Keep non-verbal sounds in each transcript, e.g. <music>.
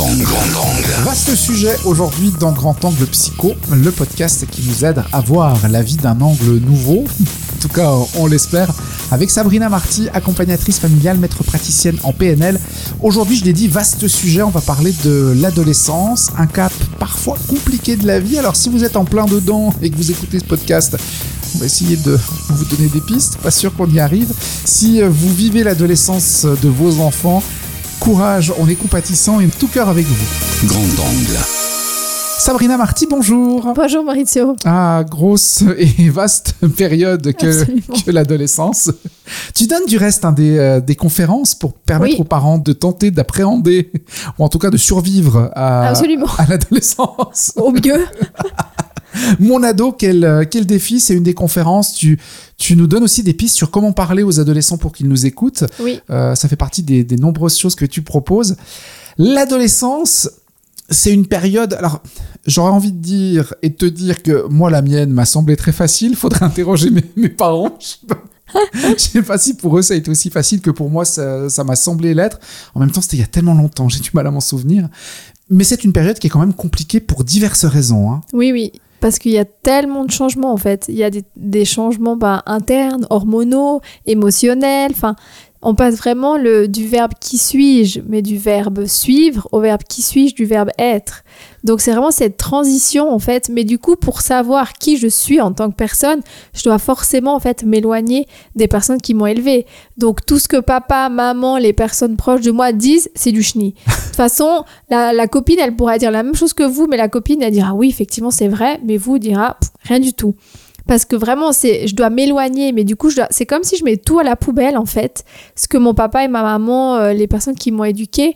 angle. Grand angle. Vaste sujet aujourd'hui dans Grand Angle Psycho, le podcast qui nous aide à voir la vie d'un angle nouveau. En tout cas, on l'espère. Avec Sabrina Marty, accompagnatrice familiale, maître praticienne en PNL. Aujourd'hui, je l'ai dit, vaste sujet. On va parler de l'adolescence, un cap parfois compliqué de la vie. Alors, si vous êtes en plein dedans et que vous écoutez ce podcast, on va essayer de vous donner des pistes. Pas sûr qu'on y arrive. Si vous vivez l'adolescence de vos enfants, courage, on est compatissant et tout cœur avec vous. Grand angle. Sabrina Marty, bonjour. Bonjour Maurizio. Ah, grosse et vaste période que, que l'adolescence. Tu donnes du reste hein, des, euh, des conférences pour permettre Oui. aux parents de tenter d'appréhender, ou en tout cas de survivre à, à l'adolescence. Au mieux. <laughs> Mon ado, quel, euh, quel défi, c'est une des conférences. Tu, tu nous donnes aussi des pistes sur comment parler aux adolescents pour qu'ils nous écoutent. Oui. Euh, ça fait partie des, des nombreuses choses que tu proposes. L'adolescence, c'est une période. Alors, j'aurais envie de dire et de te dire que moi, la mienne m'a semblé très facile. Faudrait interroger mes, mes parents. Je sais pas. <laughs> Je sais pas si pour eux ça a été aussi facile que pour moi ça ça m'a semblé l'être. En même temps, c'était il y a tellement longtemps, j'ai du mal à m'en souvenir. Mais c'est une période qui est quand même compliquée pour diverses raisons. Hein. Oui, oui. Parce qu'il y a tellement de changements en fait. Il y a des, des changements bah, internes, hormonaux, émotionnels. Enfin, on passe vraiment le, du verbe qui suis-je, mais du verbe suivre au verbe qui suis-je du verbe être. Donc c'est vraiment cette transition en fait. Mais du coup, pour savoir qui je suis en tant que personne, je dois forcément en fait m'éloigner des personnes qui m'ont élevé. Donc tout ce que papa, maman, les personnes proches de moi disent, c'est du chenille. De toute façon, la, copine, elle pourra dire la même chose que vous, mais la copine, elle dira oui, effectivement, c'est vrai, mais vous dira rien du tout. Parce que vraiment, c'est, je dois m'éloigner, mais du coup, c'est comme si je mets tout à la poubelle, en fait. Ce que mon papa et ma maman, euh, les personnes qui m'ont éduquée,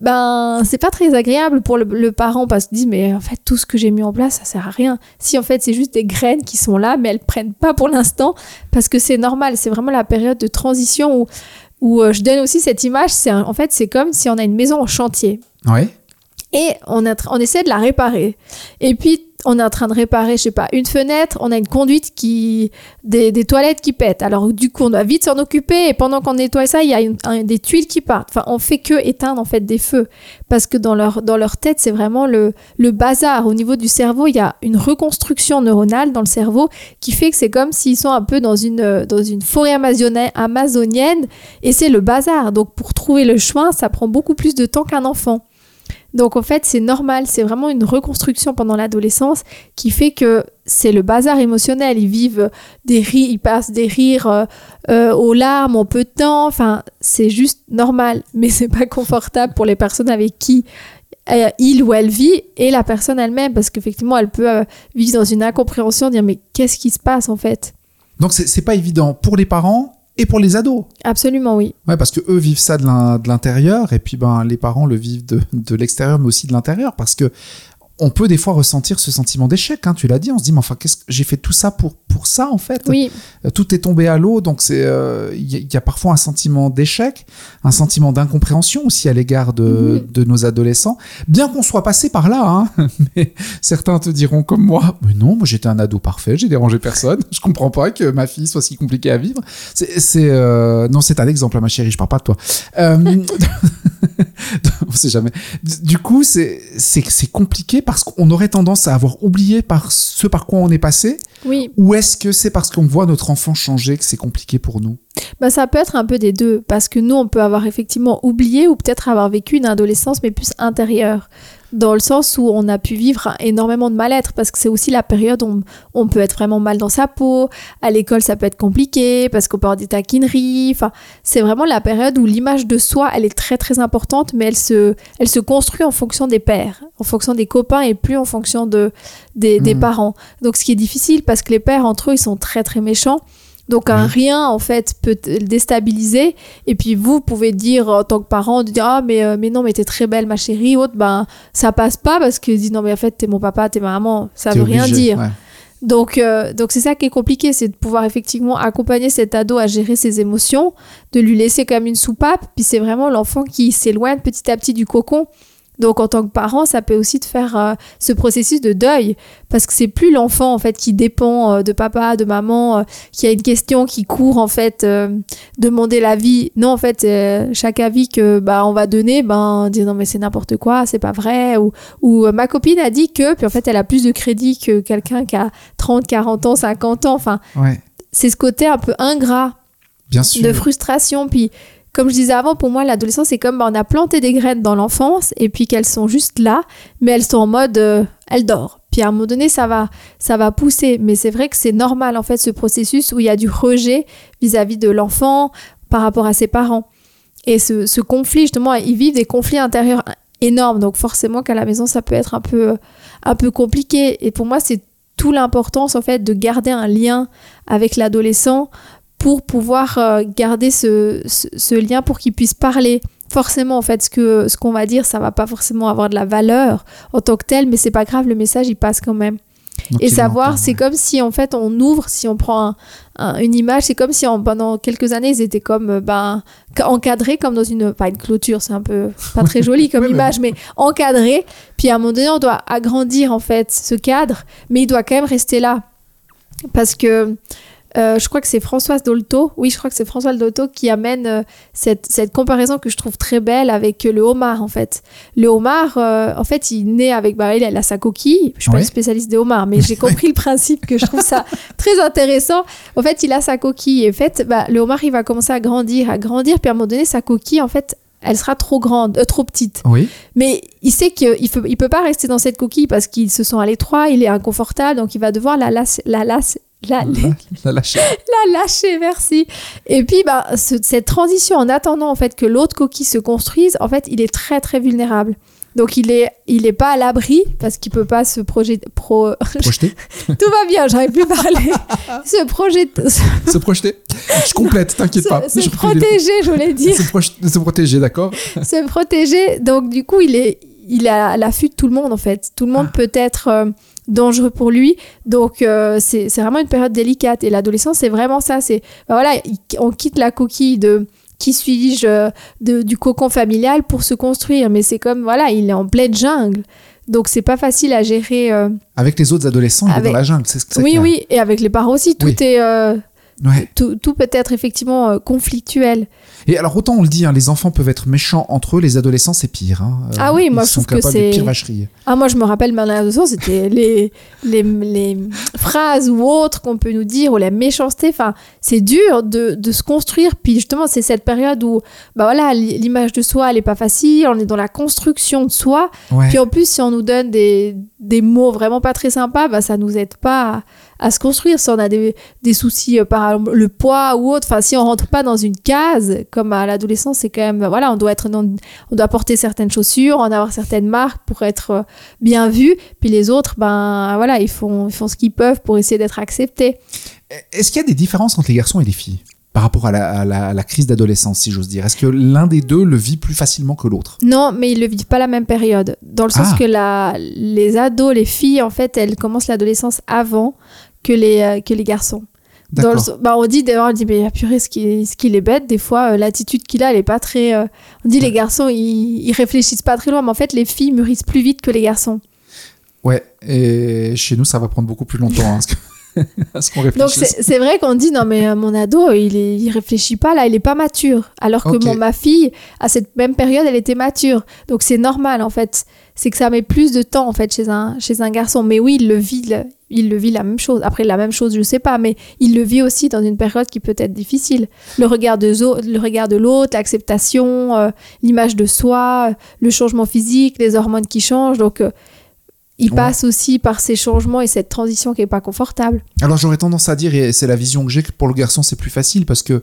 ben, c'est pas très agréable pour le, le parent parce qu'ils disent, mais en fait, tout ce que j'ai mis en place, ça sert à rien. Si en fait, c'est juste des graines qui sont là, mais elles prennent pas pour l'instant parce que c'est normal. C'est vraiment la période de transition où, où euh, je donne aussi cette image. C'est en fait, c'est comme si on a une maison en chantier et on, on essaie de la réparer. Et puis, on est en train de réparer, je sais pas, une fenêtre, on a une conduite qui. des, toilettes qui pètent. Alors, du coup, on doit vite s'en occuper et pendant qu'on nettoie ça, il y a des tuiles qui partent. Enfin, on fait que éteindre en fait des feux. Parce que dans leur, dans leur tête, c'est vraiment le, le bazar. Au niveau du cerveau, il y a une reconstruction neuronale dans le cerveau qui fait que c'est comme s'ils sont un peu dans une, euh, dans une forêt amazonienne et c'est le bazar. Donc, pour trouver le chemin, ça prend beaucoup plus de temps qu'un enfant. Donc en fait, c'est normal, c'est vraiment une reconstruction pendant l'adolescence qui fait que c'est le bazar émotionnel. Ils vivent des rires, ils passent des rires euh, euh, aux larmes en peu de temps. Enfin, c'est juste normal, <laughs> mais c'est pas confortable pour les personnes avec qui euh, il ou elle vit et la personne elle-même. Parce qu'effectivement, elle peut vivre dans une incompréhension, dire mais qu'est-ce qui se passe en fait? Donc c'est pas évident. Pour les parents et pour les ados. Absolument oui. Ouais, parce que eux vivent ça de l'in- de l'intérieur et puis ben les parents le vivent de, de l'extérieur mais aussi de l'intérieur parce que on peut des fois ressentir ce sentiment d'échec. Hein, tu l'as dit, on se dit mais enfin qu'est-ce que j'ai fait tout ça pour pour ça en fait. Oui, Euh, Tout est tombé à l'eau donc c'est euh, il y, a- il y a parfois un sentiment d'échec, un sentiment d'incompréhension aussi à l'égard de, Mhm. de nos adolescents. Bien qu'on soit passé par là, hein, <laughs> mais certains te diront comme moi, mais non, moi j'étais un ado parfait, j'ai dérangé personne, <laughs> je comprends pas que ma fille soit si compliquée à vivre. C'est, euh, non, c'est un exemple, hein, ma chérie, je parle pas de toi. Euh, <laughs> <laughs> on sait jamais. Du- coup, c'est compliqué parce qu'on aurait tendance à avoir oublié par ce par quoi on est passé, oui. ou est-ce que c'est parce qu'on voit notre enfant changer que c'est compliqué pour nous? Bah, ça peut être un peu des deux, parce que nous, on peut avoir effectivement oublié ou peut-être avoir vécu une adolescence, mais plus intérieure, dans le sens où on a pu vivre énormément de mal-être, parce que c'est aussi la période où on, on peut être vraiment mal dans sa peau, à l'école ça peut être compliqué, parce qu'on peut avoir des taquineries, enfin, c'est vraiment la période où l'image de soi, elle est très très importante, mais elle se, elle se construit en fonction des pères, en fonction des copains et plus en fonction de, des, des Mhm. parents. Donc ce qui est difficile, parce que les pères entre eux, ils sont très très méchants, donc un rien en fait peut te déstabiliser. Et puis vous pouvez dire en tant que parent de dire ah mais euh, mais non mais t'es très belle ma chérie autre ben ça passe pas parce qu'ils disent non mais en fait t'es mon papa t'es ma maman. Ça veut rien dire. ouais. donc euh, donc c'est ça qui est compliqué c'est de pouvoir effectivement accompagner cet ado à gérer ses émotions de lui laisser comme une soupape. Puis c'est vraiment l'enfant qui s'éloigne petit à petit du cocon Donc en tant que parent, ça peut aussi te faire euh, ce processus de deuil parce que c'est plus l'enfant en fait qui dépend euh, de papa, de maman, euh, qui a une question qui court en fait demander l'avis. Non en fait chaque avis que bah on va donner, ben dire non mais c'est n'importe quoi, c'est pas vrai ou ou ma copine a dit que puis en fait elle a plus de crédit que quelqu'un qui a 30, 40 ans, 50 ans. Enfin c'est ce côté un peu ingrat Bien sûr. de frustration puis comme je disais avant, pour moi, l'adolescence, c'est comme bah, on a planté des graines dans l'enfance et puis qu'elles sont juste là, mais elles sont en mode, euh, elles dorment. Puis à un moment donné, ça va, ça va pousser. Mais c'est vrai que c'est normal, en fait, ce processus où il y a du rejet vis-à-vis de l'enfant par rapport à ses parents. Et ce, conflit, justement, ils vivent des conflits intérieurs énormes. Donc forcément qu'à la maison, ça peut être un peu, un peu compliqué. Et pour moi, c'est tout l'importance, en fait, de garder un lien avec l'adolescent pour pouvoir euh, garder ce, ce, lien, pour qu'il puisse parler. Forcément, en fait, ce que ce qu'on va dire, ça va pas forcément avoir de la valeur en tant que tel, mais c'est pas grave, le message il passe quand même. et savoir, c'est comme si en fait on ouvre, si on prend une image, c'est comme si en, pendant quelques années ils étaient comme euh, ben encadrés comme dans une pas une clôture, c'est un peu pas très joli comme <laughs> image, mais encadrés. Puis à un moment donné, on doit agrandir en fait ce cadre, mais il doit quand même rester là parce que euh, je crois que c'est Françoise Dolto, oui, je crois que c'est Françoise Dolto qui amène euh, cette, cette, comparaison que je trouve très belle avec le homard, en fait. Le homard, euh, en fait, il naît avec, bah, il a sa coquille. Je suis pas une spécialiste des homards, mais j'ai <laughs> compris le principe que je trouve ça <laughs> très intéressant. En fait, il a sa coquille. Et en fait, bah, le homard, il va commencer à grandir, à grandir, puis à un moment donné, sa coquille, en fait, elle sera trop grande, trop petite. Oui. Mais il sait qu'il ne il peut pas rester dans cette coquille parce qu'il se sent à l'étroit, il est inconfortable, donc il va devoir la, la, la, la la, la, lâcher. <laughs> La lâcher, merci. Et puis, bah, cette transition, en attendant en fait que l'autre coquille se construise, en fait, il est très très vulnérable. Donc il est, il est pas à l'abri parce qu'il peut pas se projeter. Pro... Projeter. <laughs> Tout va bien, j'aurais pu parler. <laughs> se projeter. se projeter. Je complète, t'inquiète pas. Se, protéger, je voulais dire. Se, protéger, d'accord. se protéger. Donc du coup, il est, il est à l'affût de tout le monde en fait. Tout le monde ah. peut être. Euh, dangereux pour lui. Donc euh, c'est vraiment une période délicate. Et l'adolescence, c'est vraiment ça. C'est ben voilà, on quitte la coquille de qui suis-je euh, du cocon familial pour se construire. Mais c'est comme voilà, il est en pleine jungle. Donc c'est pas facile à gérer. Euh, avec les autres adolescents, il est dans la jungle. oui, oui, et avec les parents aussi, tout est tout, tout, peut être effectivement euh, conflictuel. Et alors autant on le dit, hein, les enfants peuvent être méchants entre eux, les adolescents c'est pire. Hein. Euh, ah oui, moi je trouve que c'est. Ah moi je me rappelle, ma adolescence c'était <laughs> les, les, les, phrases ou autres qu'on peut nous dire ou la méchanceté. Enfin, c'est dur de, de, se construire. Puis justement c'est cette période où bah voilà l'image de soi elle est pas facile, on est dans la construction de soi. Puis en plus si on nous donne des, des mots vraiment pas très sympas, bah ça nous aide pas à se construire. Si on a des, des soucis euh, par le poids ou autre, enfin si on rentre pas dans une case, comme à l'adolescence, c'est quand même voilà, on doit être dans, on doit porter certaines chaussures, en avoir certaines marques pour être euh, bien vu. Puis les autres, ben voilà, ils font, ils font ce qu'ils peuvent pour essayer d'être acceptés. Est-ce qu'il y a des différences entre les garçons et les filles par rapport à la, crise d'adolescence, si j'ose dire? Est-ce que l'un des deux le vit plus facilement que l'autre? Non, mais ils ne le vivent pas la même période. Dans le sens ah. que la, les ados, les filles, en fait, elles commencent l'adolescence avant que les, euh, que les garçons. Dans bah on dit d'ailleurs, on dit, mais purée, ce qu'il ce est bête, des fois, euh, l'attitude qu'il a, elle est pas très. Euh, on dit, les garçons, ils, ils réfléchissent pas très loin, mais en fait, les filles mûrissent plus vite que les garçons. Ouais, et chez nous, ça va prendre beaucoup plus longtemps. Hein, <laughs> Donc c'est vrai qu'on dit non mais mon ado il, est, il réfléchit pas là il est pas mature alors que mon, ma fille à cette même période elle était mature donc c'est normal en fait c'est que ça met plus de temps en fait chez un chez un garçon mais oui il le vit il le vit la même chose. Après la même chose je sais pas mais il le vit aussi dans une période qui peut être difficile. Le regard de le regard de l'autre l'acceptation euh, l'image de soi le changement physique les hormones qui changent. Donc euh, il passe aussi par ces changements et cette transition qui est pas confortable. Alors j'aurais tendance à dire, et c'est la vision que j'ai, que pour le garçon c'est plus facile parce que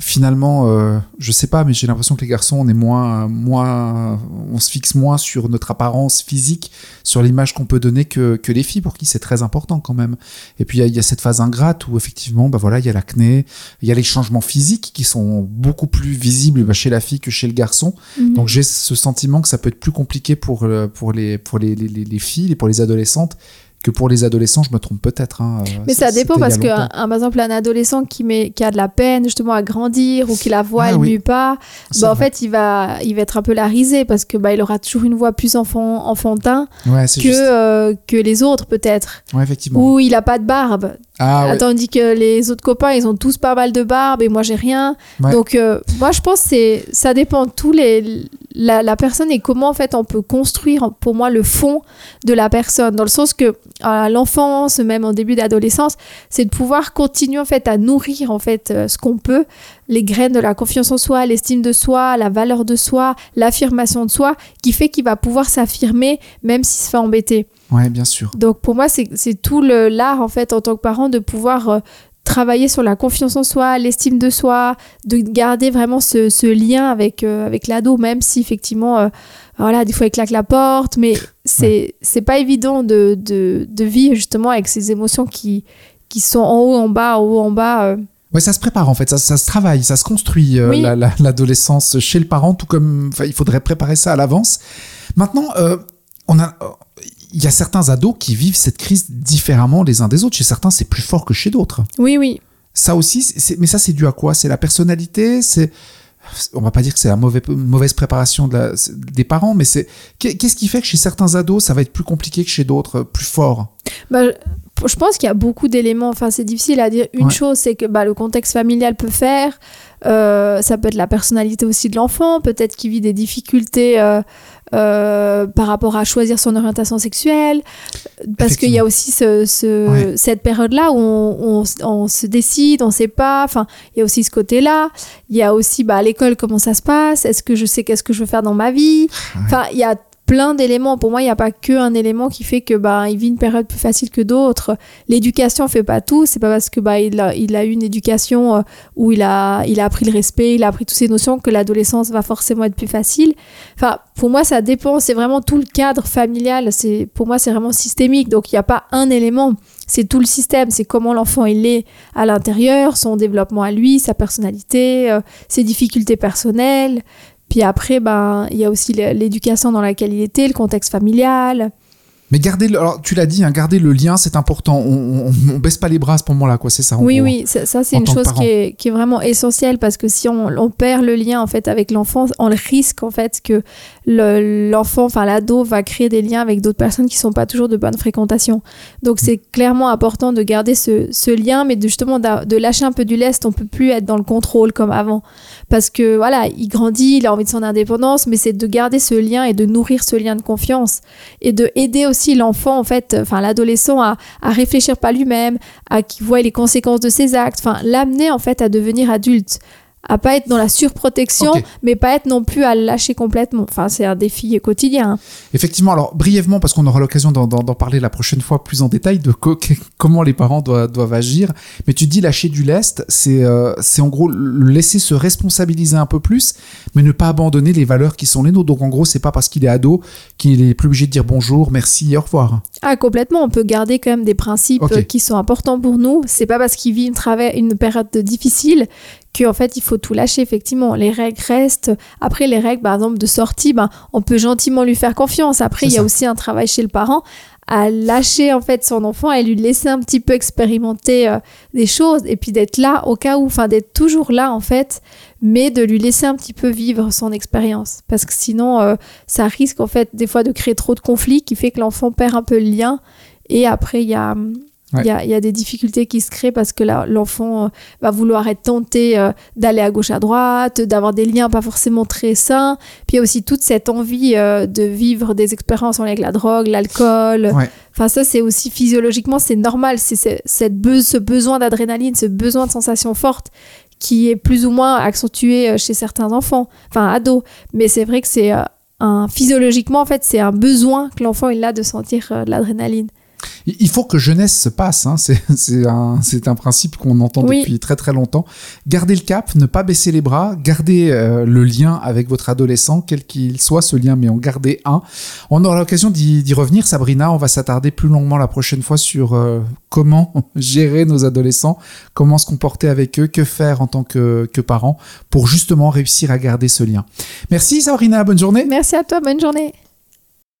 finalement, euh, je sais pas, mais j'ai l'impression que les garçons, on est moins, moins, on se fixe moins sur notre apparence physique, sur l'image qu'on peut donner que, que, les filles, pour qui c'est très important quand même. Et puis il y, a cette phase ingrate où effectivement, bah voilà, il y a l'acné, il y a les changements physiques qui sont beaucoup plus visibles bah, chez la fille que chez le garçon. Mhm. Donc j'ai ce sentiment que ça peut être plus compliqué pour, euh, pour, les, pour les, les, les filles et pour les adolescentes que pour les adolescents, je me trompe peut-être. hein, euh, Mais ça, dépend parce que, un- par exemple, un adolescent qui, met, qui a de la peine justement à grandir ou qui la voix, Ah elle oui. mue pas, C'est bah, en vrai. fait, il va, il va être un peu la risée parce que bah, il aura toujours une voix plus enfant, enfantin ouais, que, euh, que les autres, peut-être. Ouais, effectivement. Ou il a pas de barbe. Ah ouais. Tandis que les autres copains, ils ont tous pas mal de barbe et moi, j'ai rien. Ouais. Donc, euh, moi, je pense que ça dépend tous les, la, la personne et comment, en fait, on peut construire, pour moi, le fond de la personne. Dans le sens que, à l'enfance, même en début d'adolescence, c'est de pouvoir continuer, en fait, à nourrir, en fait, euh, ce qu'on peut, les graines de la confiance en soi, l'estime de soi, la valeur de soi, l'affirmation de soi, qui fait qu'il va pouvoir s'affirmer, même s'il se fait embêter. Ouais, bien sûr. Donc pour moi, c'est tout l'art, en fait, en tant que parent, de pouvoir euh, travailler sur la confiance en soi, l'estime de soi, de garder vraiment ce, ce lien avec, euh, avec l'ado, même si effectivement, euh, voilà, des fois il claque la porte, mais c'est c'est pas évident de, de, de vivre justement avec ces émotions qui, qui sont en haut, en bas, en haut, en bas. euh. Ouais, ça se prépare en fait, ça, ça se travaille, ça se construit euh, Oui. la- la- l'adolescence chez le parent, tout comme il faudrait préparer ça à l'avance. Maintenant, euh, on a, il y a certains ados qui vivent cette crise différemment les uns des autres. Chez certains, c'est plus fort que chez d'autres. Oui, oui. Ça aussi, mais ça, c'est dû à quoi? C'est la personnalité C'est on va pas dire que c'est la mauvaise, mauvaise préparation de la- des parents, mais c'est qu'est-ce qui fait que chez certains ados, ça va être plus compliqué que chez d'autres, plus fort? Bah, je- je pense qu'il y a beaucoup d'éléments. Enfin, c'est difficile à dire. Une Ouais. chose, c'est que bah, le contexte familial peut faire. Euh, ça peut être la personnalité aussi de l'enfant. Peut-être qu'il vit des difficultés euh, euh, par rapport à choisir son orientation sexuelle. Parce qu'il y a aussi ce, ce- Ouais. cette période-là où on, on- on se décide, on ne sait pas. Enfin, il y a aussi ce côté-là. Il y a aussi bah, à l'école comment ça se passe? Est-ce que je sais qu'est-ce que je veux faire dans ma vie? Ouais. Enfin, il y a plein d'éléments. Pour moi, il n'y a pas qu'un élément qui fait que bah, il vit une période plus facile que d'autres. L'éducation fait pas tout. C'est pas parce que bah, il, a, il a eu une éducation euh, où il a, il a appris le respect, il a appris toutes ces notions que l'adolescence va forcément être plus facile. Enfin, pour moi, ça dépend. C'est vraiment tout le cadre familial. C'est pour moi, c'est vraiment systémique. Donc, il n'y a pas un élément. C'est tout le système. C'est comment l'enfant il est à l'intérieur, son développement à lui, sa personnalité, euh, ses difficultés personnelles. Puis après, ben, il y a aussi l'é- l'éducation dans laquelle il était, le contexte familial. Mais garder, le, alors tu l'as dit, hein, garder le lien, c'est important. On, on, on baisse pas les bras à ce moment-là, quoi. C'est ça. Oui, oui, ça, ça, c'est une chose qui est, qui est vraiment essentielle parce que si on, perd le lien en fait avec l'enfant, on risque en fait que le- l'enfant, enfin l'ado, va créer des liens avec d'autres personnes qui sont pas toujours de bonne fréquentation. Donc c'est clairement important de garder ce, ce lien, mais de, justement d'a- de lâcher un peu du lest. On peut plus être dans le contrôle comme avant parce que voilà, il grandit, il a envie de son indépendance, mais c'est de garder ce lien et de nourrir ce lien de confiance et de aider aussi l'enfant en fait, enfin l'adolescent à, à réfléchir pas lui-même, à qu'il voit les conséquences de ses actes, enfin l'amener en fait à devenir adulte, à pas être dans la surprotection, mais pas être non plus à lâcher complètement. Enfin c'est un défi quotidien. hein. Effectivement, alors brièvement, parce qu'on aura l'occasion d'en- parler la prochaine fois plus en détail de co- comment les parents doivent, doivent agir. Mais tu dis lâcher du lest, c'est euh, c'est en gros le laisser se responsabiliser un peu plus, mais ne pas abandonner les valeurs qui sont les nôtres. Donc en gros, c'est pas parce qu'il est ado qu'il est plus obligé de dire bonjour, merci au revoir. Ah complètement, on peut garder quand même des principes qui sont importants pour nous. C'est pas parce qu'il vit une période difficile qu'en fait il faut tout lâcher. Effectivement, les règles restent. Après les règles, par exemple de sortie, ben on peut gentiment lui faire confiance. Après il y a ça. aussi un travail chez le parent à lâcher en fait son enfant et lui laisser un petit peu expérimenter euh, des choses et puis d'être là au cas où, enfin d'être toujours là en fait, mais de lui laisser un petit peu vivre son expérience parce que sinon euh, ça risque en fait des fois de créer trop de conflits qui fait que l'enfant perd un peu le lien et après il y a il y, y a des difficultés qui se créent parce que là, l'enfant euh, va vouloir être tenté euh, d'aller à gauche à droite, d'avoir des liens pas forcément très sains. Puis il y a aussi toute cette envie euh, de vivre des expériences en lien avec la drogue, l'alcool. Ouais. Enfin, ça, c'est aussi physiologiquement, c'est normal. C'est c'est- cette be- ce besoin d'adrénaline, ce besoin de sensations fortes qui est plus ou moins accentué chez certains enfants, enfin ados. Mais c'est vrai que c'est un physiologiquement, en fait, c'est un besoin que l'enfant il a de sentir de l'adrénaline. Il faut que jeunesse se passe, hein. c'est <laughs> un, un principe qu'on entend Oui. depuis très très longtemps. Gardez le cap, ne pas baisser les bras, gardez euh, le lien avec votre adolescent, quel qu'il soit ce lien, mais en gardez un. On aura l'occasion d'y d'y revenir, Sabrina, on va s'attarder plus longuement la prochaine fois sur euh, comment <laughs> gérer nos adolescents, comment se comporter avec eux, que faire en tant que, que parents pour justement réussir à garder ce lien. Merci Sabrina, bonne journée. Merci à toi, bonne journée.